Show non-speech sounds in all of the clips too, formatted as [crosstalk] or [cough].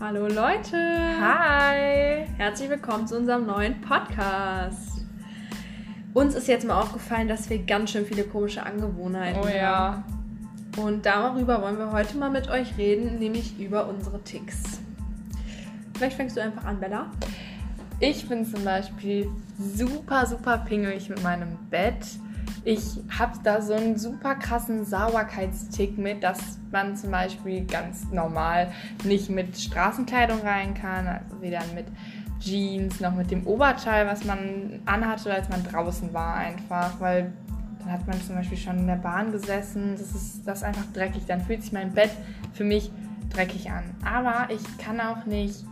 Hallo Leute! Hi! Herzlich willkommen zu unserem neuen Podcast. Uns ist jetzt mal aufgefallen, dass wir ganz schön viele komische Angewohnheiten Oh ja. haben. Und darüber wollen wir heute mal mit euch reden, nämlich über unsere Ticks. Vielleicht fängst du einfach an, Bella. Ich bin zum Beispiel super, super pingelig mit meinem Bett. Ich habe da so einen super krassen Sauberkeitstick mit, dass man zum Beispiel ganz normal nicht mit Straßenkleidung rein kann, also weder mit Jeans noch mit dem Oberteil, was man anhatte, als man draußen war einfach, weil dann hat man zum Beispiel schon in der Bahn gesessen, das ist, das ist einfach dreckig, dann fühlt sich mein Bett für mich dreckig an. Aber ich kann auch nicht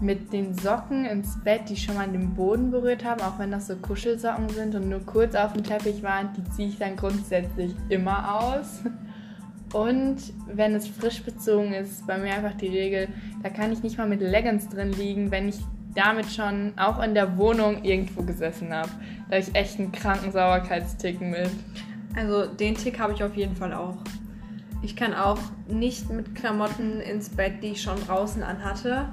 mit den Socken ins Bett, die schon mal den Boden berührt haben, auch wenn das so Kuschelsocken sind und nur kurz auf dem Teppich waren, die ziehe ich dann grundsätzlich immer aus. Und wenn es frisch bezogen ist, ist bei mir einfach die Regel, da kann ich nicht mal mit Leggings drin liegen, wenn ich damit schon auch in der Wohnung irgendwo gesessen habe. Da habe ich echt einen kranken Sauberkeitstick mit. Also den Tick habe ich auf jeden Fall auch. Ich kann auch nicht mit Klamotten ins Bett, die ich schon draußen anhatte.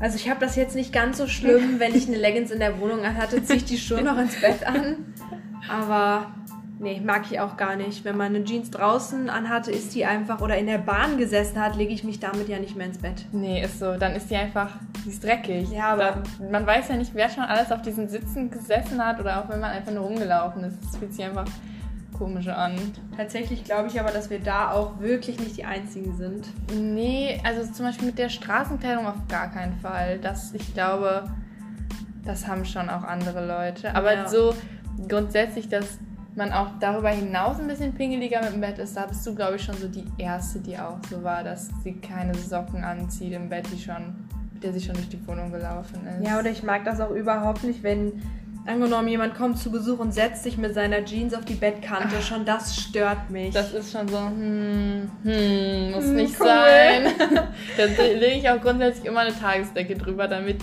Also ich habe das jetzt nicht ganz so schlimm, [laughs] wenn ich eine Leggings in der Wohnung anhatte, ziehe ich die schon noch ins Bett an. Aber nee, mag ich auch gar nicht. Wenn man eine Jeans draußen anhatte, ist die einfach oder in der Bahn gesessen hat, lege ich mich damit ja nicht mehr ins Bett. Nee, ist so. Dann ist die einfach, die ist dreckig. Ja, aber- Dann, man weiß ja nicht, wer schon alles auf diesen Sitzen gesessen hat oder auch wenn man einfach nur rumgelaufen ist. Das fühlt sich einfach komisch an. Tatsächlich glaube ich aber, dass wir da auch wirklich nicht die Einzigen sind. Nee, also zum Beispiel mit der Straßenkleidung auf gar keinen Fall. Das, ich glaube, das haben schon auch andere Leute. Aber Ja. so grundsätzlich, dass man auch darüber hinaus ein bisschen pingeliger mit dem Bett ist, da bist du, glaube ich, schon so die Erste, die auch so war, dass sie keine Socken anzieht im Bett, die schon, mit der sie schon durch die Wohnung gelaufen ist. Ja, oder ich mag das auch überhaupt nicht, wenn angenommen jemand kommt zu Besuch und setzt sich mit seiner Jeans auf die Bettkante. Schon das stört mich. Das ist schon so, hm, hm, muss Hm, nicht cool. sein. [laughs] [laughs] Dann lege ich auch grundsätzlich immer eine Tagesdecke drüber, damit,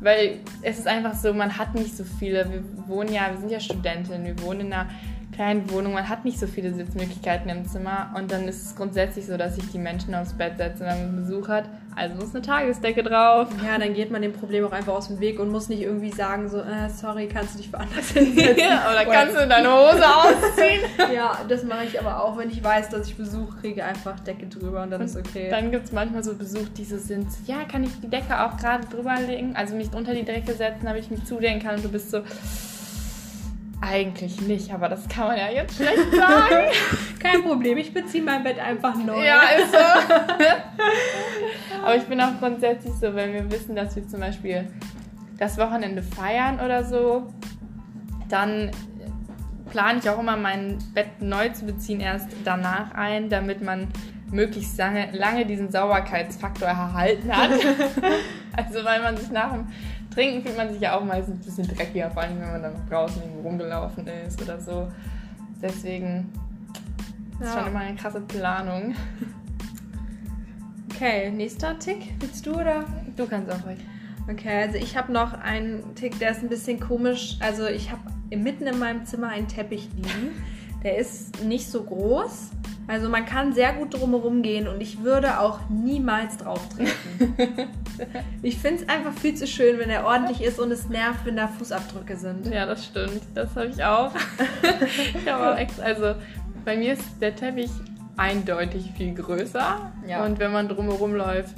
weil es ist einfach so, man hat nicht so viele, wir wohnen ja, wir sind ja Studentinnen, wir wohnen in einer kleinen Wohnung, man hat nicht so viele Sitzmöglichkeiten im Zimmer und dann ist es grundsätzlich so, dass sich die Menschen aufs Bett setzen, wenn man Besuch hat, also muss eine Tagesdecke drauf. ja, dann geht man dem Problem auch einfach aus dem Weg und muss nicht irgendwie sagen, so, äh, sorry, kannst du dich woanders hinsetzen? [laughs] Oder kannst du deine Hose ausziehen? [laughs] ja, das mache ich aber auch, wenn ich weiß, dass ich Besuch kriege, einfach Decke drüber und dann ist okay. Dann gibt es manchmal so Besuch, die so sind, ja, kann ich die Decke auch gerade drüber legen? Also mich unter die Decke setzen, damit ich mich zudecken kann und du bist so, eigentlich nicht, aber das kann man ja jetzt schlecht sagen. [laughs] Kein Problem, ich beziehe mein Bett einfach neu. ja, ist so. [laughs] aber ich bin auch grundsätzlich so, wenn wir wissen, dass wir zum Beispiel das Wochenende feiern oder so, dann plane ich auch immer mein Bett neu zu beziehen erst danach ein, damit man möglichst lange, lange diesen Sauberkeitsfaktor erhalten hat. [laughs] also weil man sich nach dem Trinken fühlt man sich ja auch meistens ein bisschen dreckiger, vor allem wenn man dann noch draußen irgendwo rumgelaufen ist oder so. Deswegen ist Ja. schon immer eine krasse Planung. Okay, nächster Tick. Willst du oder? Du kannst auch ruhig. Okay, also ich habe noch einen Tick, der ist ein bisschen komisch. Also ich habe mitten in meinem Zimmer einen Teppich liegen. [laughs] Der ist nicht so groß. Also man kann sehr gut drumherum gehen und ich würde auch niemals drauf treten. [laughs] ich finde es einfach viel zu schön, wenn er ordentlich ist und es nervt, wenn da Fußabdrücke sind. Ja, das stimmt. Das habe ich auch. [laughs] ich habe auch extra, also bei mir ist der Teppich eindeutig viel größer. Ja. Und wenn man drumherum läuft,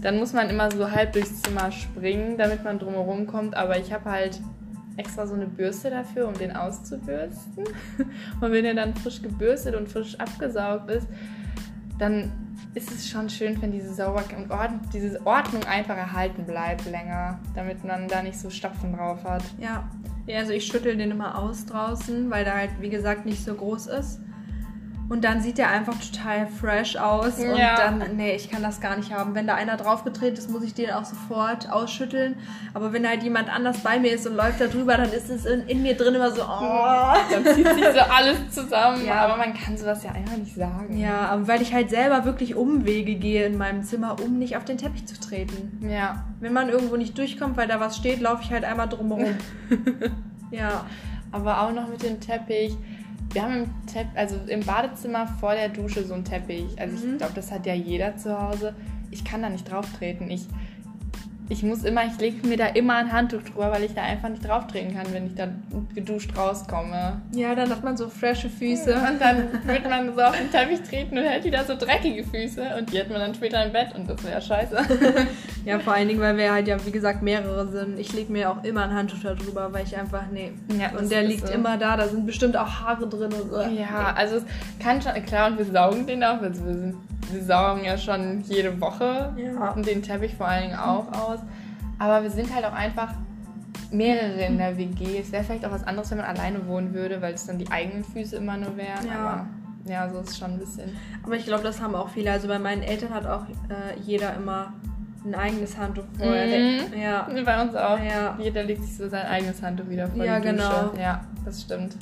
dann muss man immer so halb durchs Zimmer springen, damit man drumherum kommt. Aber ich habe halt extra so eine Bürste dafür, um den auszubürsten. [laughs] Und wenn er dann frisch gebürstet und frisch abgesaugt ist, dann ist es schon schön, wenn diese Sauberkeit und Ordnung, diese Ordnung einfach erhalten bleibt länger, damit man da nicht so Stopfen drauf hat. Ja. ja, also ich schüttel den immer aus draußen, weil der halt, wie gesagt, nicht so groß ist. Und dann sieht der einfach total fresh aus. Und Ja. dann, nee, ich kann das gar nicht haben. Wenn da einer draufgetreten ist, muss ich den auch sofort ausschütteln. Aber wenn halt jemand anders bei mir ist und läuft da drüber, dann ist es in, in mir drin immer so, oh. Dann zieht sich so alles zusammen. Ja. Aber man kann sowas ja einfach nicht sagen. Ja, weil ich halt selber wirklich Umwege gehe in meinem Zimmer, um nicht auf den Teppich zu treten. Ja. Wenn man irgendwo nicht durchkommt, weil da was steht, laufe ich halt einmal drumherum. [laughs] ja. Aber auch noch mit dem Teppich. Wir haben im, Tepp also im Badezimmer vor der Dusche so einen Teppich. Also Mhm. ich glaube, das hat ja jeder zu Hause. ich kann da nicht drauf treten. Ich, ich muss immer, ich lege mir da immer ein Handtuch drüber, weil ich da einfach nicht drauf treten kann, wenn ich da geduscht rauskomme. Ja, dann hat man so frische Füße. Und dann wird man so auf den Teppich treten und hält wieder so dreckige Füße und die hat man dann später im Bett und das wäre scheiße. [laughs] Ja, vor allen Dingen, weil wir halt ja, wie gesagt, mehrere sind. Ich lege mir auch immer ein Handtuch da drüber, weil ich einfach, nee. Ja, und der liegt so. immer da, da sind bestimmt auch Haare drin und so. Ja, also es kann schon, klar, und wir saugen den auch. Also wir, sind, wir saugen ja schon jede Woche Ja. und den Teppich vor allen Dingen auch aus. Aber wir sind halt auch einfach mehrere in der WG. Es wäre vielleicht auch was anderes, wenn man alleine wohnen würde, weil es dann die eigenen Füße immer nur wären. Ja. Aber ja, so ist es schon ein bisschen. Aber ich glaube, das haben auch viele. Also bei meinen Eltern hat auch äh, jeder immer ein eigenes Handtuch vorher. Mhm. Ja. Bei uns auch. Ja. Jeder legt sich so sein eigenes Handtuch wieder vor Ja, die Dusche. genau. Ja, das stimmt.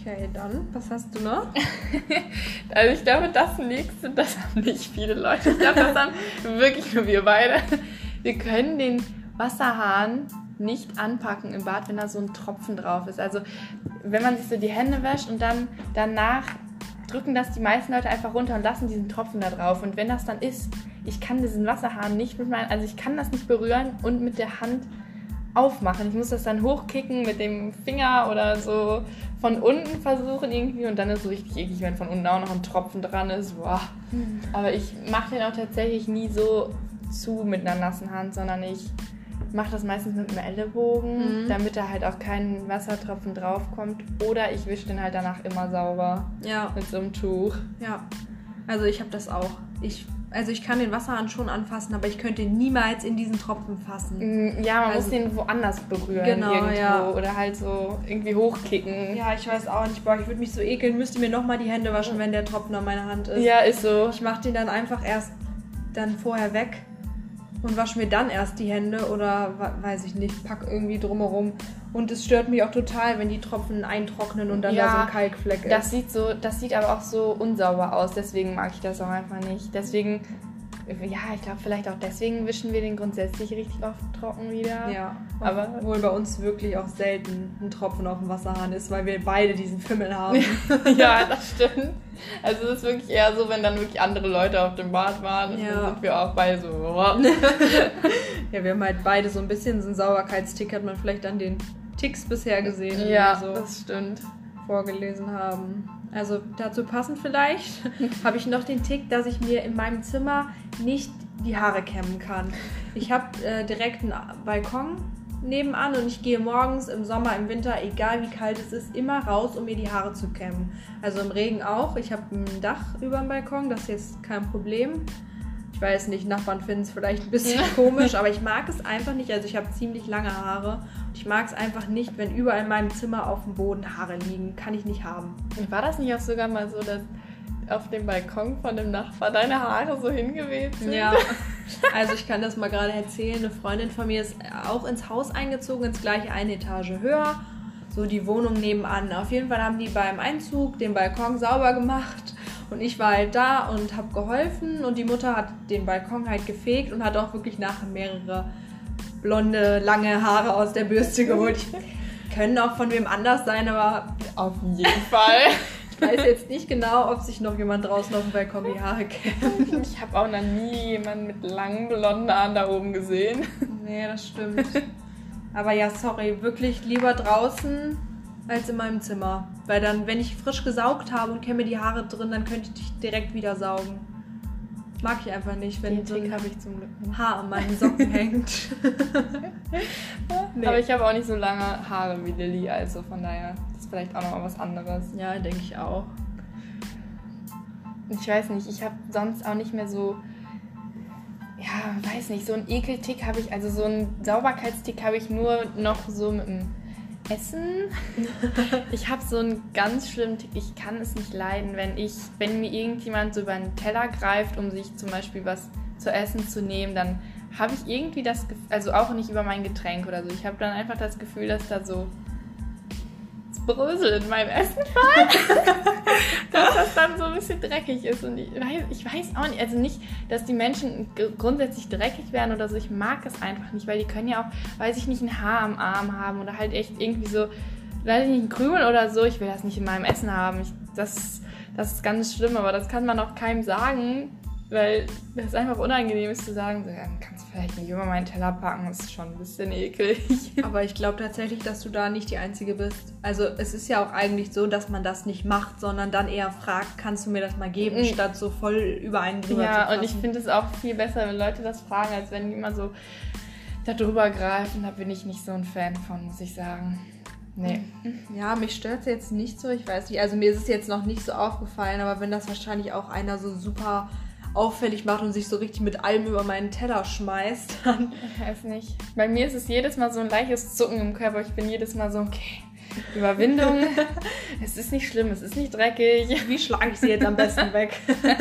Okay, dann, was hast du noch? [laughs] Also ich glaube, das nächste, das haben nicht viele Leute. Ich glaube, das haben [laughs] wirklich nur wir beide. Wir können den Wasserhahn nicht anpacken im Bad, wenn da so ein Tropfen drauf ist. Also wenn man sich so die Hände wäscht und dann danach drücken das die meisten Leute einfach runter und lassen diesen Tropfen da drauf. Und wenn das dann ist, ich kann diesen Wasserhahn nicht mit meinen, also ich kann das nicht berühren und mit der Hand aufmachen. Ich muss das dann hochkicken mit dem Finger oder so von unten versuchen irgendwie und dann ist es so richtig eklig, wenn von unten auch noch ein Tropfen dran ist. Boah. Aber ich mache den auch tatsächlich nie so zu mit einer nassen Hand, sondern ich mache das meistens mit dem Ellenbogen, Mhm. damit da halt auch kein Wassertropfen draufkommt. Oder ich wische den halt danach immer sauber Ja, mit so einem Tuch. ja. Also ich habe das auch. Ich, also ich kann den Wasserhahn schon anfassen, aber ich könnte niemals in diesen Tropfen fassen. Mm, Ja, man Also- muss den woanders berühren Genau, irgendwo ja. oder halt so irgendwie hochkicken. Ja, ich weiß auch nicht, boah, ich würde mich so ekeln, müsste mir nochmal die Hände waschen, wenn der Tropfen an meiner Hand ist. Ja, ist so. Ich mache den dann einfach erst dann vorher weg und wasche mir dann erst die Hände oder weiß ich nicht, pack irgendwie drumherum. Und es stört mich auch total, wenn die Tropfen eintrocknen und dann Ja, da so ein Kalkfleck Das ist. sieht so, das sieht aber auch so unsauber aus, deswegen mag ich das auch einfach nicht. Deswegen, ja, ich glaube vielleicht auch deswegen wischen wir den grundsätzlich richtig oft trocken wieder. Ja, Aber- obwohl bei uns wirklich auch selten ein Tropfen auf dem Wasserhahn ist, weil wir beide diesen Fimmel haben. [laughs] ja, das stimmt. Also es ist wirklich eher so, wenn dann wirklich andere Leute auf dem Bad waren, Ja. dann sind wir auch beide so. [laughs] ja, wir haben halt beide so ein bisschen so einen Sauberkeitstick, hat man vielleicht an den Ticks bisher gesehen, ja, so das stimmt. vorgelesen haben. Also dazu passend vielleicht [laughs] habe ich noch den Tick, dass ich mir in meinem Zimmer nicht die Haare kämmen kann. Ich habe äh, direkt einen Balkon nebenan und ich gehe morgens im Sommer, im Winter, egal wie kalt es ist, immer raus, um mir die Haare zu kämmen. Also im Regen auch. Ich habe ein Dach über dem Balkon, das ist jetzt kein Problem. Ich weiß nicht, Nachbarn finden es vielleicht ein bisschen komisch, [laughs] aber ich mag es einfach nicht. Also ich habe ziemlich lange Haare. Und ich mag es einfach nicht, wenn überall in meinem Zimmer auf dem Boden Haare liegen. Kann ich nicht haben. War das nicht auch sogar mal so, dass auf dem Balkon von dem Nachbar deine Haare so hingeweht sind? Ja, [laughs] also ich kann das mal gerade erzählen. Eine Freundin von mir ist auch ins Haus eingezogen, ins gleiche eine Etage höher. So die Wohnung nebenan. Auf jeden Fall haben die beim Einzug den Balkon sauber gemacht. Und ich war halt da und habe geholfen. Und die Mutter hat den Balkon halt gefegt und hat auch wirklich nachher mehrere blonde, lange Haare aus der Bürste [laughs] geholt. Können auch von wem anders sein, aber Auf jeden Fall. [laughs] ich weiß jetzt nicht genau, ob sich noch jemand draußen auf dem Balkon die Haare kämmt. Ich habe auch noch nie jemanden mit langen blonden Haaren da oben gesehen. Nee, das stimmt. Aber ja, sorry, wirklich lieber draußen als in meinem Zimmer. Weil dann, wenn ich frisch gesaugt habe und kämme die Haare drin, dann könnte ich direkt wieder saugen. Mag ich einfach nicht, wenn Den so ein habe ich zum Glück nicht. Haar an meinen Socken [laughs] hängt. [laughs] Nee. Aber ich habe auch nicht so lange Haare wie Lilly, also von daher ist vielleicht auch noch mal was anderes. Ja, denke ich auch. Ich weiß nicht, ich habe sonst auch nicht mehr so, ja, weiß nicht, so einen Ekeltick habe ich, also so einen Sauberkeitstick habe ich nur noch so mit dem Essen. [laughs] Ich habe so einen ganz schlimmen Tick, ich kann es nicht leiden, wenn ich, wenn mir irgendjemand so über einen Teller greift, um sich zum Beispiel was zu essen zu nehmen, dann habe ich irgendwie das Gefühl, also auch nicht über mein Getränk oder so, ich habe dann einfach das Gefühl, dass da so Brösel in meinem Essen war, [laughs] dass das dann so ein bisschen dreckig ist und ich weiß, ich weiß auch nicht, also nicht, dass die Menschen grundsätzlich dreckig werden oder so, ich mag es einfach nicht, weil die können ja auch, weiß ich nicht, ein Haar am Arm haben oder halt echt irgendwie so, weiß ich nicht, ein Krümel oder so, ich will das nicht in meinem Essen haben, ich, das, das ist ganz schlimm, aber das kann man auch keinem sagen, weil das einfach unangenehm ist zu sagen, so, ja, kannst du vielleicht nicht über meinen Teller packen, das ist schon ein bisschen eklig. [laughs] Aber ich glaube tatsächlich, dass du da nicht die Einzige bist. Also es ist ja auch eigentlich so, dass man das nicht macht, sondern dann eher fragt, kannst du mir das mal geben, Mhm. statt so voll über einen drüber zu Ja, und ich finde es auch viel besser, wenn Leute das fragen, als wenn die immer so da drüber greifen. Da bin ich nicht so ein Fan von, muss ich sagen. Nee. Ja, mich stört es jetzt nicht so. Ich weiß nicht, also mir ist es jetzt noch nicht so aufgefallen, aber wenn das wahrscheinlich auch einer so super auffällig macht und sich so richtig mit allem über meinen Teller schmeißt, [laughs] dann Ich weiß nicht. Bei mir ist es jedes Mal so ein leichtes Zucken im Körper. Ich bin jedes Mal so, okay, Überwindung. [laughs] es ist nicht schlimm, es ist nicht dreckig. wie schlage ich sie jetzt am besten weg? [laughs]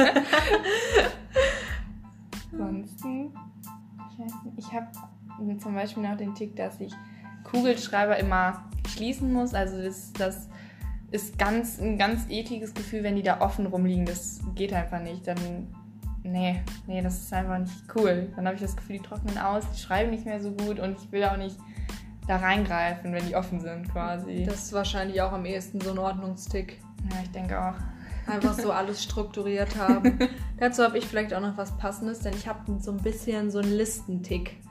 Ansonsten, ich weiß nicht, ich habe zum Beispiel noch den Tick, dass ich Kugelschreiber immer schließen muss. Also das, das ist ganz, ein ganz ekliges Gefühl, wenn die da offen rumliegen. Das geht einfach nicht. Dann, nee, nee, das ist einfach nicht cool. Dann habe ich das Gefühl, die trocknen aus, die schreiben nicht mehr so gut und ich will auch nicht da reingreifen, wenn die offen sind quasi. Das ist wahrscheinlich auch am ehesten so ein Ordnungstick. ja, ich denke auch. Einfach so [laughs] alles strukturiert haben. Dazu habe ich vielleicht auch noch was Passendes, denn ich habe so ein bisschen so einen Listentick.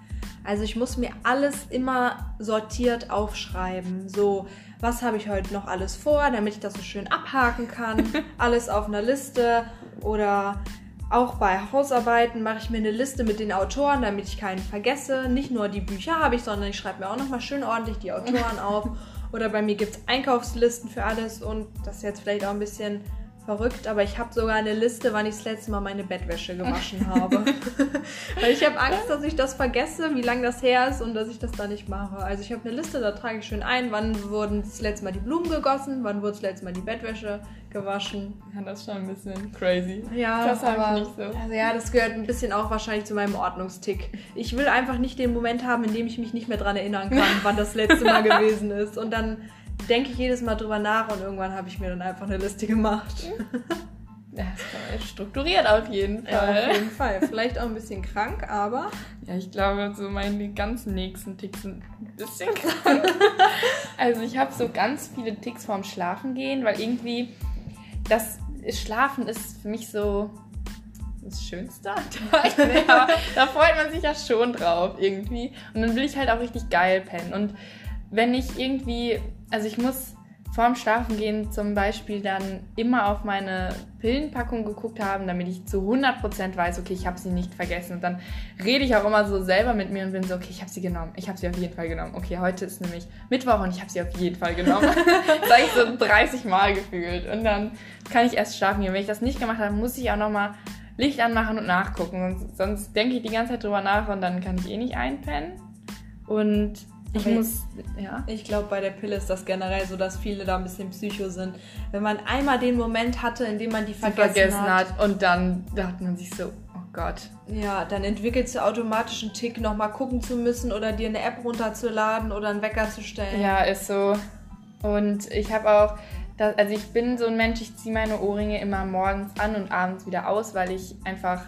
Also ich muss mir alles immer sortiert aufschreiben. So, was habe ich heute noch alles vor, damit ich das so schön abhaken kann. [laughs] Alles auf einer Liste. Oder auch bei Hausarbeiten mache ich mir eine Liste mit den Autoren, damit ich keinen vergesse. Nicht nur die Bücher habe ich, sondern ich schreibe mir auch nochmal schön ordentlich die Autoren [laughs] auf. Oder bei mir gibt es Einkaufslisten für alles und das ist jetzt vielleicht auch ein bisschen verrückt, aber ich habe sogar eine Liste, wann ich das letzte Mal meine Bettwäsche gewaschen habe. [laughs] Weil ich habe Angst, dass ich das vergesse, wie lange das her ist und dass ich das dann nicht mache. Also ich habe eine Liste, da trage ich schön ein, wann wurden das letzte Mal die Blumen gegossen, wann wurde das letzte Mal die Bettwäsche gewaschen. Ja, das ist schon ein bisschen crazy. Ja, Das hab ich aber, nicht so. Also ja, das gehört ein bisschen auch wahrscheinlich zu meinem Ordnungstick. Ich will einfach nicht den Moment haben, in dem ich mich nicht mehr dran erinnern kann, wann das letzte Mal [laughs] gewesen ist. Und dann denke ich jedes Mal drüber nach und irgendwann habe ich mir dann einfach eine Liste gemacht. Ja, [laughs] strukturiert auf jeden Ja, Fall. auf jeden Fall. Vielleicht auch ein bisschen krank, aber Ja, ich glaube, so meine ganzen nächsten Ticks sind ein bisschen [laughs] krank. also ich habe so ganz viele Ticks vorm Schlafen gehen, weil irgendwie das Schlafen ist für mich so das Schönste. [laughs] ja, da freut man sich ja schon drauf irgendwie. Und dann will ich halt auch richtig geil pennen. Und wenn ich irgendwie, also ich muss vorm Schlafen gehen zum Beispiel dann immer auf meine Pillenpackung geguckt haben, damit ich zu 100% weiß, okay, ich habe sie nicht vergessen. Und dann rede ich auch immer so selber mit mir und bin so, okay, ich habe sie genommen. Ich habe sie auf jeden Fall genommen. Okay, heute ist nämlich Mittwoch und ich habe sie auf jeden Fall genommen. [laughs] [laughs] das sage ich so 30 Mal gefühlt. Und dann kann ich erst schlafen gehen. Wenn ich das nicht gemacht habe, muss ich auch nochmal Licht anmachen und nachgucken. Sonst, sonst denke ich die ganze Zeit drüber nach und dann kann ich eh nicht einpennen. Und ich Aber muss, ja. ich glaube, bei der Pille ist das generell so, dass viele da ein bisschen psycho sind. Wenn man einmal den Moment hatte, in dem man die vergessen, vergessen hat, hat. Und dann dachte man sich so, oh Gott. ja, dann entwickelst du automatisch einen Tick, nochmal gucken zu müssen oder dir eine App runterzuladen oder einen Wecker zu stellen. Ja, ist so. Und ich habe auch, das, also ich bin so ein Mensch, ich ziehe meine Ohrringe immer morgens an und abends wieder aus, weil ich einfach,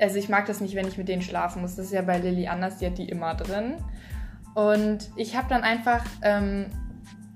also ich mag das nicht, wenn ich mit denen schlafen muss. Das ist ja bei Lilly anders, die hat die immer drin. Und ich habe dann einfach ähm,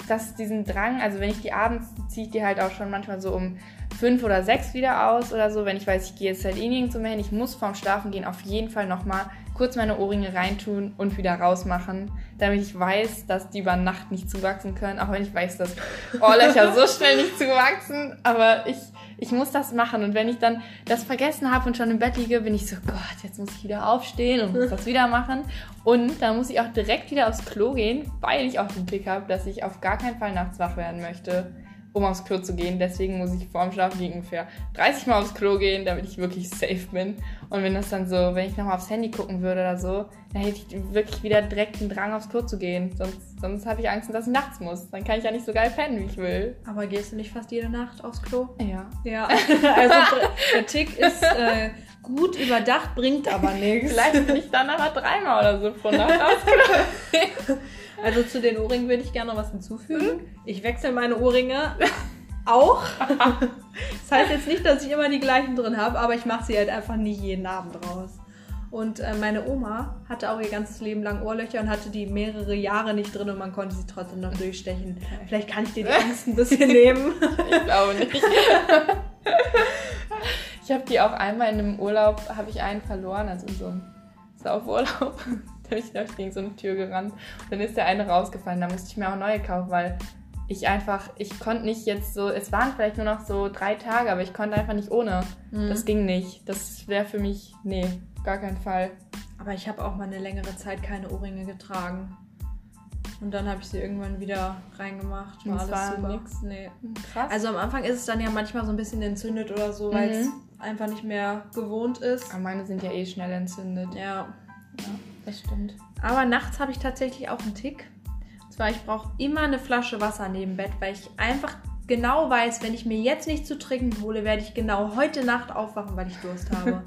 das, diesen Drang, also wenn ich die abends ziehe ich die halt auch schon manchmal so um fünf oder sechs wieder aus oder so, wenn ich weiß, ich gehe jetzt halt eh nirgends mehr hin, ich muss vorm Schlafen gehen auf jeden Fall nochmal kurz meine Ohrringe reintun und wieder rausmachen, damit ich weiß, dass die über Nacht nicht zuwachsen können, auch wenn ich weiß, dass Ohrlöcher [laughs] so schnell nicht zuwachsen, aber ich, ich muss das machen. Und wenn ich dann das vergessen habe und schon im Bett liege, bin ich so, Gott, jetzt muss ich wieder aufstehen und muss das wieder machen. Und dann muss ich auch direkt wieder aufs Klo gehen, weil ich auch den Tick habe, dass ich auf gar keinen Fall nachts wach werden möchte um aufs Klo zu gehen. Deswegen muss ich vorm Schlafen gehen ungefähr 30 Mal aufs Klo gehen, damit ich wirklich safe bin. Und wenn das dann so, wenn ich nochmal aufs Handy gucken würde oder so, dann hätte ich wirklich wieder direkt den Drang aufs Klo zu gehen. Sonst, sonst habe ich Angst, dass ich nachts muss. Dann kann ich ja nicht so geil pennen, wie ich will. Aber gehst du nicht fast jede Nacht aufs Klo? Ja. Ja, [laughs] also der Tick ist äh, gut überdacht, bringt aber nichts. Vielleicht bin ich dann aber dreimal oder so pro Nacht Klo. Also zu den Ohrringen würde ich gerne noch was hinzufügen. Ich wechsle meine Ohrringe auch. [laughs] Das heißt jetzt nicht, dass ich immer die gleichen drin habe, aber ich mache sie halt einfach nicht jeden Abend raus. Und äh, meine Oma hatte auch ihr ganzes Leben lang Ohrlöcher und hatte die mehrere Jahre nicht drin und man konnte sie trotzdem noch durchstechen. Vielleicht kann ich dir die Angst ein bisschen nehmen. Ich glaube nicht. [laughs] Ich habe die auch einmal in einem Urlaub, habe ich einen verloren, also in so einem Saufurlaub. da [laughs] bin ich, ich gegen so eine Tür gerannt. Und dann ist der eine rausgefallen. Da musste ich mir auch neue kaufen, weil ich einfach, ich konnte nicht jetzt so, es waren vielleicht nur noch so drei Tage, aber ich konnte einfach nicht ohne. Mhm. Das ging nicht. Das wäre für mich, nee, gar kein Fall. Aber ich habe auch mal eine längere Zeit keine Ohrringe getragen. Und dann habe ich sie irgendwann wieder reingemacht. War alles war super. Nix. Nee. Krass. Also am Anfang ist es dann ja manchmal so ein bisschen entzündet oder so, weil es mhm. Einfach nicht mehr gewohnt ist. Aber meine sind ja eh schnell entzündet. Ja. Ja, das stimmt. Aber nachts habe ich tatsächlich auch einen Tick. Und zwar, ich brauche immer eine Flasche Wasser neben Bett, weil ich einfach genau weiß, wenn ich mir jetzt nicht zu trinken hole, werde ich genau heute Nacht aufwachen, weil ich Durst [laughs] habe.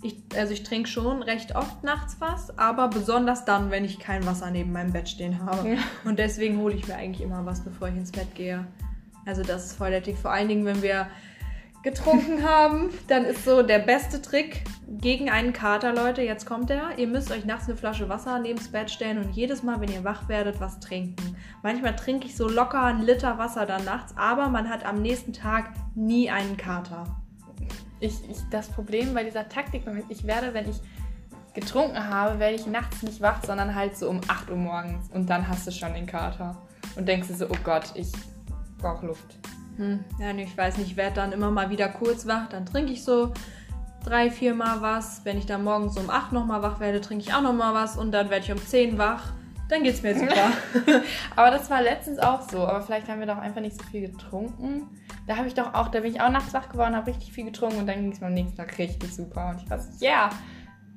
Ich, also ich trinke schon recht oft nachts was, aber besonders dann, wenn ich kein Wasser neben meinem Bett stehen habe. Ja. Und deswegen hole ich mir eigentlich immer was, bevor ich ins Bett gehe. Also das ist voll der Tick. Vor allen Dingen, wenn wir getrunken [laughs] haben, dann ist so der beste Trick gegen einen Kater, Leute. Jetzt kommt er. Ihr müsst euch nachts eine Flasche Wasser neben das Bett stellen und jedes Mal, wenn ihr wach werdet, was trinken. Manchmal trinke ich so locker einen Liter Wasser dann nachts, aber man hat am nächsten Tag nie einen Kater ich, ich, das Problem bei dieser Taktik, ich werde, wenn ich getrunken habe, werde ich nachts nicht wach, sondern halt so um 8 Uhr morgens. Und dann hast du schon den Kater. Und denkst du so, oh Gott, ich brauche Luft. Hm, ja, ich weiß nicht, ich werde dann immer mal wieder kurz wach, dann trinke ich so drei, vier Mal was. Wenn ich dann morgens um 8 nochmal wach werde, trinke ich auch nochmal was und dann werde ich um 10 wach. Dann geht's mir super. [laughs] [laughs] aber das war letztens auch so. Aber vielleicht haben wir doch einfach nicht so viel getrunken. Da habe ich doch auch, da bin ich auch nachts wach geworden, habe richtig viel getrunken und dann ging es mir am nächsten Tag richtig super. Und ich war so, yeah.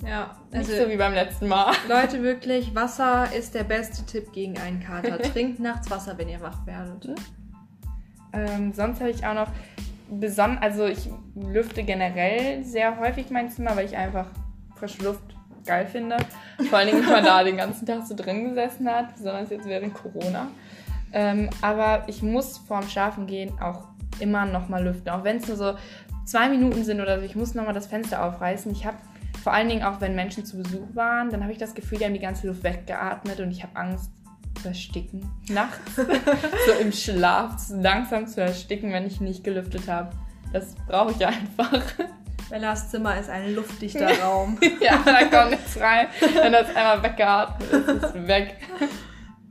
Ja, also nicht so wie beim letzten Mal. [laughs] Leute, wirklich, Wasser ist der beste Tipp gegen einen Kater. Trinkt nachts Wasser, wenn ihr wach werdet. Ähm, sonst habe ich auch noch besonders, also ich lüfte generell sehr häufig mein Zimmer, weil ich einfach frische Luft geil finde. Vor allen Dingen, wenn man da den ganzen Tag so drin gesessen hat, besonders jetzt während Corona. Ähm, aber ich muss vorm Schlafen gehen auch immer nochmal lüften. Auch wenn es nur so zwei Minuten sind oder so, ich muss nochmal das Fenster aufreißen. Ich habe vor allen Dingen auch, wenn Menschen zu Besuch waren, dann habe ich das Gefühl, die haben die ganze Luft weggeatmet und ich habe Angst zu ersticken. Nachts, [laughs] so im Schlaf, langsam zu ersticken, wenn ich nicht gelüftet habe. Das brauche ich einfach. Bellas Zimmer ist ein luftdichter [laughs] Raum. ja, da kommt nichts rein. Wenn das einmal weggeatmet ist, ist es weg.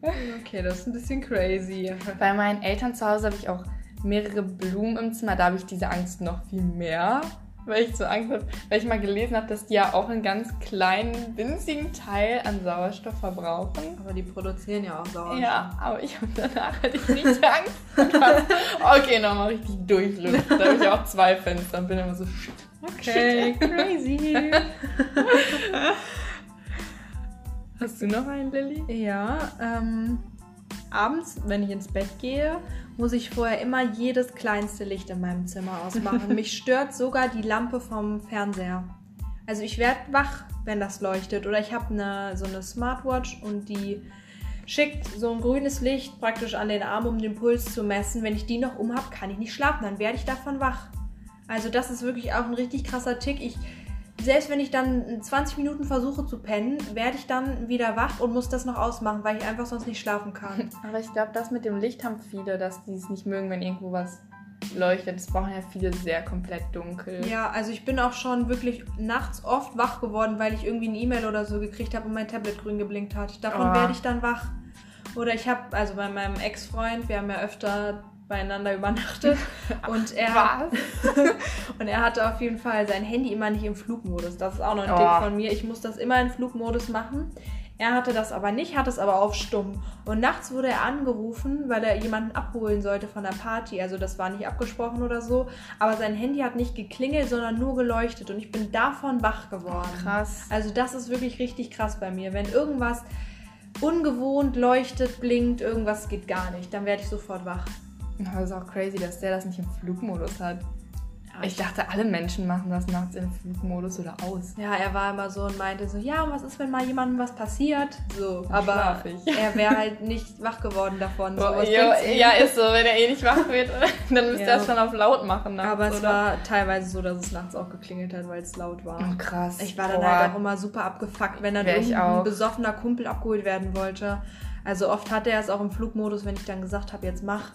Okay, das ist ein bisschen crazy. Bei meinen Eltern zu Hause habe ich auch mehrere Blumen im Zimmer. Da habe ich diese Angst noch viel mehr. Weil ich so Angst habe, weil ich mal gelesen habe, dass die ja auch einen ganz kleinen, winzigen Teil an Sauerstoff verbrauchen. Aber die produzieren ja auch Sauerstoff. Ja, aber ich habe danach hatte ich nicht Angst. [laughs] okay, nochmal richtig durchlüften. Da habe ich auch zwei Fenster und bin immer so shit. Okay, shit. crazy. [laughs] Hast du noch einen, Lilly? Ja, ähm, abends, wenn ich ins Bett gehe, muss ich vorher immer jedes kleinste Licht in meinem Zimmer ausmachen. [laughs] Mich stört sogar die Lampe vom Fernseher. Also ich werde wach, wenn das leuchtet. Oder ich habe eine, so eine Smartwatch und die schickt so ein grünes Licht praktisch an den Arm, um den Puls zu messen. Wenn ich die noch um habe, kann ich nicht schlafen. Dann werde ich davon wach. Also das ist wirklich auch ein richtig krasser Tick. Ich selbst wenn ich dann 20 Minuten versuche zu pennen, werde ich dann wieder wach und muss das noch ausmachen, weil ich einfach sonst nicht schlafen kann. [laughs] Aber ich glaube, das mit dem Licht haben viele, dass die es nicht mögen, wenn irgendwo was leuchtet. Das brauchen ja viele sehr komplett dunkel. Ja, also ich bin auch schon wirklich nachts oft wach geworden, weil ich irgendwie eine E-Mail oder so gekriegt habe und mein Tablet grün geblinkt hat. Davon oh. werde ich dann wach. Oder ich habe, also bei meinem Ex-Freund, wir haben ja öfter beieinander übernachtet. [laughs] Und er, [laughs] und er hatte auf jeden Fall sein Handy immer nicht im Flugmodus. Das ist auch noch ein oh. Tipp von mir. Ich muss das immer in Flugmodus machen. Er hatte das aber nicht, hat es aber auf stumm. Und nachts wurde er angerufen, weil er jemanden abholen sollte von der Party. Also das war nicht abgesprochen oder so. Aber sein Handy hat nicht geklingelt, sondern nur geleuchtet. Und ich bin davon wach geworden. Krass. Also das ist wirklich richtig krass bei mir. Wenn irgendwas ungewohnt leuchtet, blinkt, irgendwas geht gar nicht, dann werde ich sofort wach. Das ist auch crazy, dass der das nicht im Flugmodus hat. Ich dachte, alle Menschen machen das nachts im Flugmodus oder aus. Ja, er war immer so und meinte so, ja, und was ist, wenn mal jemandem was passiert? So, aber er wäre halt nicht wach geworden davon. So, oh, jo, ja, ist so, wenn er eh nicht wach wird, [laughs] dann müsste ja. er es schon auf laut machen. Nachts, aber es oder? war teilweise so, dass es nachts auch geklingelt hat, weil es laut war. Oh, krass. Ich war dann Boah. halt auch immer super abgefuckt, wenn dann ein besoffener Kumpel abgeholt werden wollte. Also oft hatte er es auch im Flugmodus, wenn ich dann gesagt habe, jetzt mach.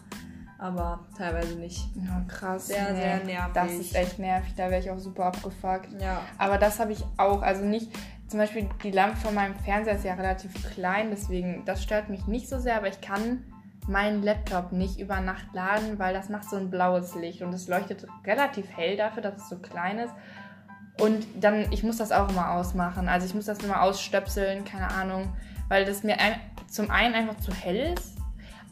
Aber teilweise nicht. Ja, krass. Sehr, Nee, sehr nervig. Das ist echt nervig, da wäre ich auch super abgefuckt. Ja. Aber das habe ich auch, also nicht, zum Beispiel die Lampe von meinem Fernseher ist ja relativ klein, deswegen, das stört mich nicht so sehr, aber ich kann meinen Laptop nicht über Nacht laden, weil das macht so ein blaues Licht und es leuchtet relativ hell dafür, dass es so klein ist. Und dann, ich muss das auch immer ausmachen. Also ich muss das immer ausstöpseln, keine Ahnung, weil das mir ein, zum einen einfach zu hell ist.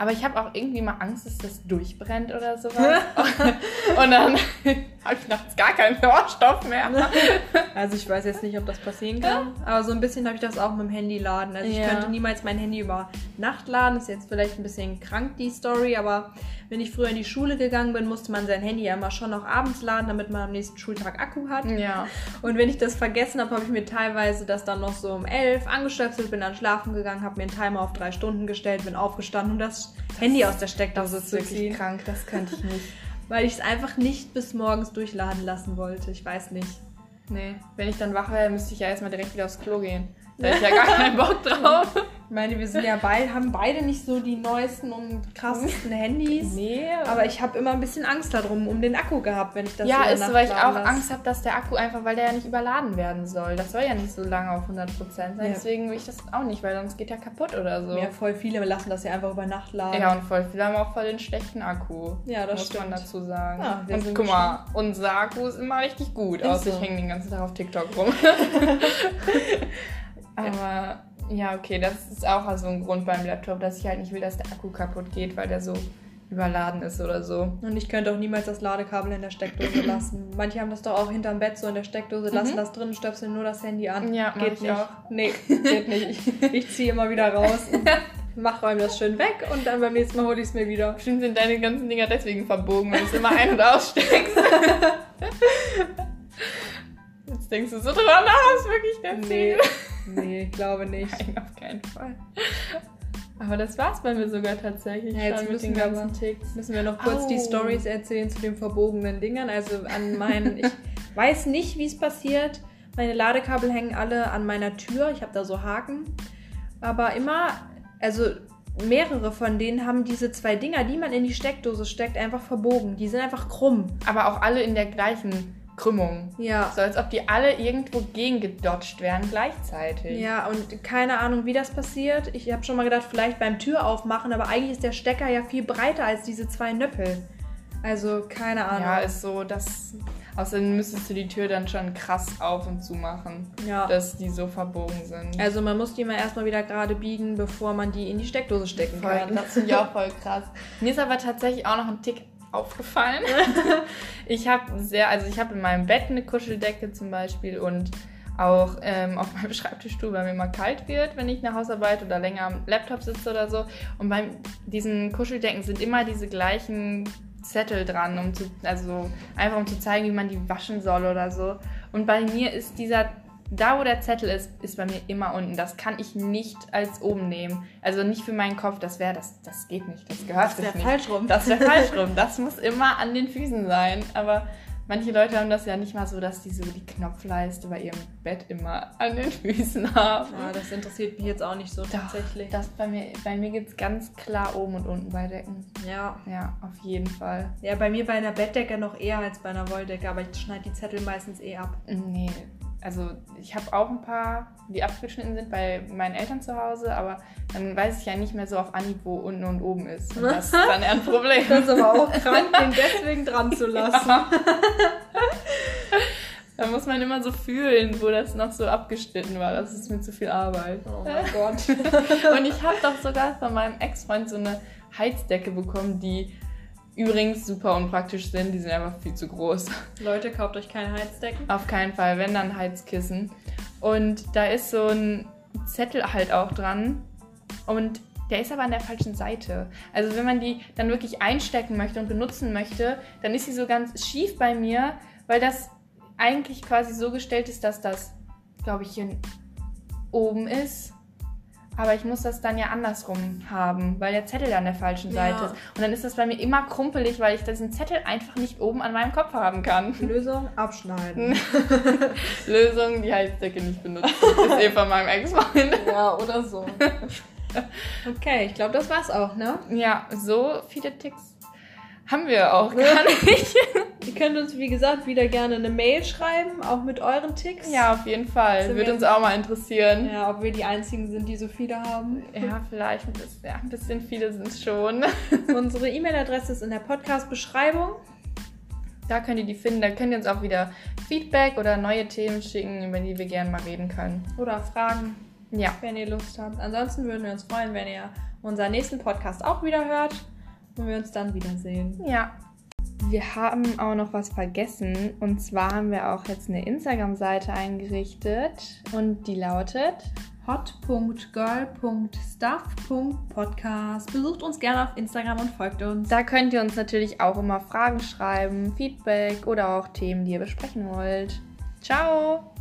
Aber ich habe auch irgendwie mal Angst, dass das durchbrennt oder sowas. [laughs] und dann habe ich nachts gar keinen Sauerstoff mehr. [laughs] Also ich weiß jetzt nicht, ob das passieren kann, aber so ein bisschen habe ich das auch mit dem Handy laden. Also ich Ja. könnte niemals mein Handy über Nacht laden. Ist jetzt vielleicht ein bisschen krank, die Story, aber wenn ich früher in die Schule gegangen bin, musste man sein Handy ja immer schon noch abends laden, damit man am nächsten Schultag Akku hat. Ja. Und wenn ich das vergessen habe, habe ich mir teilweise das dann noch so um elf angestöpselt, bin dann schlafen gegangen, habe mir einen Timer auf drei Stunden gestellt, bin aufgestanden, um das, Handy aus der Das Steckdose ist zu wirklich ziehen. krank, das könnte ich nicht. Weil ich es einfach nicht bis morgens durchladen lassen wollte. Ich weiß nicht. Nee, wenn ich dann wach wäre, müsste ich ja erstmal direkt wieder aufs Klo gehen. Da hätte ich ja [laughs] gar keinen Bock drauf. Ich meine, wir sind ja beide, haben beide nicht so die neuesten und krassesten [laughs] Handys. Nee, Aber ich habe immer ein bisschen Angst darum, um den Akku gehabt, wenn ich das ja, ist so, weil ich auch lasse. Angst habe, dass der Akku einfach, weil der ja nicht überladen werden soll. Das soll ja nicht so lange auf 100% sein. Ja. Deswegen will ich das auch nicht, weil sonst geht der kaputt oder so. Ja, voll viele lassen das ja einfach über Nacht laden. Ja, und voll viele haben auch voll den schlechten Akku. Ja, das muss stimmt. man dazu sagen. Ja, und guck mal, unser Akku ist immer richtig gut. Außer so. ich hänge den ganzen Tag auf TikTok rum. [laughs] [laughs] Aber ja, okay, das ist auch also ein Grund beim Laptop, dass ich halt nicht will, dass der Akku kaputt geht, weil der so überladen ist oder so. Und ich könnte auch niemals das Ladekabel in der Steckdose [clears throat] lassen. Manche haben das doch auch hinterm Bett so in der Steckdose, lassen das drin, stöpseln nur das Handy an. Mhm. Ja, geht ich nicht. auch. Nee, geht nicht. Ich, [laughs] ich ziehe immer wieder raus [laughs] mach räum das schön weg und dann beim nächsten Mal hole ich es mir wieder. Bestimmt sind deine ganzen Dinger deswegen verbogen, wenn du es immer ein- und aussteckst. [laughs] Jetzt denkst du so drüber nach, ist wirklich der Nee, Ziel. Nee, ich glaube [laughs] nicht. Nein, auf keinen Fall. Aber das war's bei mir sogar tatsächlich Ja, jetzt müssen den wir ganzen aber-. Müssen wir noch kurz die Au. Stories erzählen zu den verbogenen Dingern. Also an meinen, [laughs] ich weiß nicht, wie es passiert. Meine Ladekabel hängen alle an meiner Tür. Ich habe da so Haken. Aber immer, also mehrere von denen haben diese zwei Dinger, die man in die Steckdose steckt, einfach verbogen. Die sind einfach krumm. Aber auch alle in der gleichen Krümmung. Ja. So als ob die alle irgendwo gegengedodged wären gleichzeitig. Ja, und keine Ahnung, wie das passiert. Ich habe schon mal gedacht, vielleicht beim Tür aufmachen, aber eigentlich ist der Stecker ja viel breiter als diese zwei Nöppel. Also, keine Ahnung. Ja, ist so, dass. Außerdem müsstest du die Tür dann schon krass auf und zu machen, ja. dass die so verbogen sind. Also man muss die mal erstmal wieder gerade biegen, bevor man die in die Steckdose stecken Voll, kann. das finde ich auch [laughs] voll krass. Mir ist aber tatsächlich auch noch ein Tick aufgefallen. [laughs] ich habe sehr, also ich habe in meinem Bett eine Kuscheldecke zum Beispiel und auch ähm, auf meinem [laughs] Schreibtischstuhl, weil mir mal kalt wird, wenn ich nach Hausarbeit oder länger am Laptop sitze oder so. Und bei diesen Kuscheldecken sind immer diese gleichen Zettel dran, um zu, also einfach um zu zeigen, wie man die waschen soll oder so. Und bei mir ist dieser da, wo der Zettel ist, ist bei mir immer unten. Das kann ich nicht als oben nehmen. Also nicht für meinen Kopf. Das wäre, das, das geht nicht. Das gehört Das sich wäre nicht. falsch rum. Das wäre falsch [laughs] rum. Das muss immer an den Füßen sein. Aber manche Leute haben das ja nicht mal so, dass die so die Knopfleiste bei ihrem Bett immer an den Füßen haben. Ja, das interessiert mich jetzt auch nicht so tatsächlich. Das bei mir, bei mir gibt es ganz klar oben und unten bei Decken. Ja. Ja, auf jeden Fall. ja, bei mir bei einer Bettdecke noch eher als bei einer Wolldecke, aber ich schneide die Zettel meistens eh ab. Nee, also ich habe auch ein paar, die abgeschnitten sind bei meinen Eltern zu Hause, aber dann weiß ich ja nicht mehr so auf Anhieb, wo unten und oben ist. Und das ist dann eher ein Problem. Das ist aber auch [laughs] krank, den deswegen dran zu lassen. [laughs] Da muss man immer so fühlen, wo das noch so abgeschnitten war. Das ist mir zu viel Arbeit. Oh mein Gott. [laughs] Und ich habe doch sogar von meinem Ex-Freund so eine Heizdecke bekommen, die übrigens super unpraktisch sind. Die sind einfach viel zu groß. Leute, kauft euch keine Heizdecken. Auf keinen Fall, wenn dann Heizkissen. Und da ist so ein Zettel halt auch dran. Und der ist aber an der falschen Seite. Also wenn man die dann wirklich einstecken möchte und benutzen möchte, dann ist sie so ganz schief bei mir, weil das eigentlich quasi so gestellt ist, dass das, glaube ich, hier oben ist. Aber ich muss das dann ja andersrum haben, weil der Zettel an der falschen Ja. Seite ist. Und dann ist das bei mir immer krumpelig, weil ich diesen Zettel einfach nicht oben an meinem Kopf haben kann. [laughs] Lösung, abschneiden. [laughs] Lösung, die Heizdecke nicht benutzen. Ist eh von meinem Ex-Freund. [laughs] Ja, oder so. Okay, ich glaube, das war's auch, ne? Ja, so viele Ticks Haben wir auch gar nicht. [laughs] Ihr könnt uns, wie gesagt, wieder gerne eine Mail schreiben, auch mit euren Ticks. ja, auf jeden Fall. Sind Würde uns auch mal interessieren. Ja, ob wir die einzigen sind, die so viele haben. Ja, vielleicht ein bisschen, ja, ein bisschen viele sind es schon. [laughs] Unsere E-Mail-Adresse ist in der Podcast-Beschreibung. Da könnt ihr die finden. Da könnt ihr uns auch wieder Feedback oder neue Themen schicken, über die wir gerne mal reden können. Oder Fragen, Ja. wenn ihr Lust habt. Ansonsten würden wir uns freuen, wenn ihr unseren nächsten Podcast auch wieder hört und wir uns dann wiedersehen. Ja. Wir haben auch noch was vergessen. Und zwar haben wir auch jetzt eine Instagram-Seite eingerichtet. Und die lautet. hot.girl.stuff.podcast. Besucht uns gerne auf Instagram und folgt uns. Da könnt ihr uns natürlich auch immer Fragen schreiben, Feedback oder auch Themen, die ihr besprechen wollt. Ciao!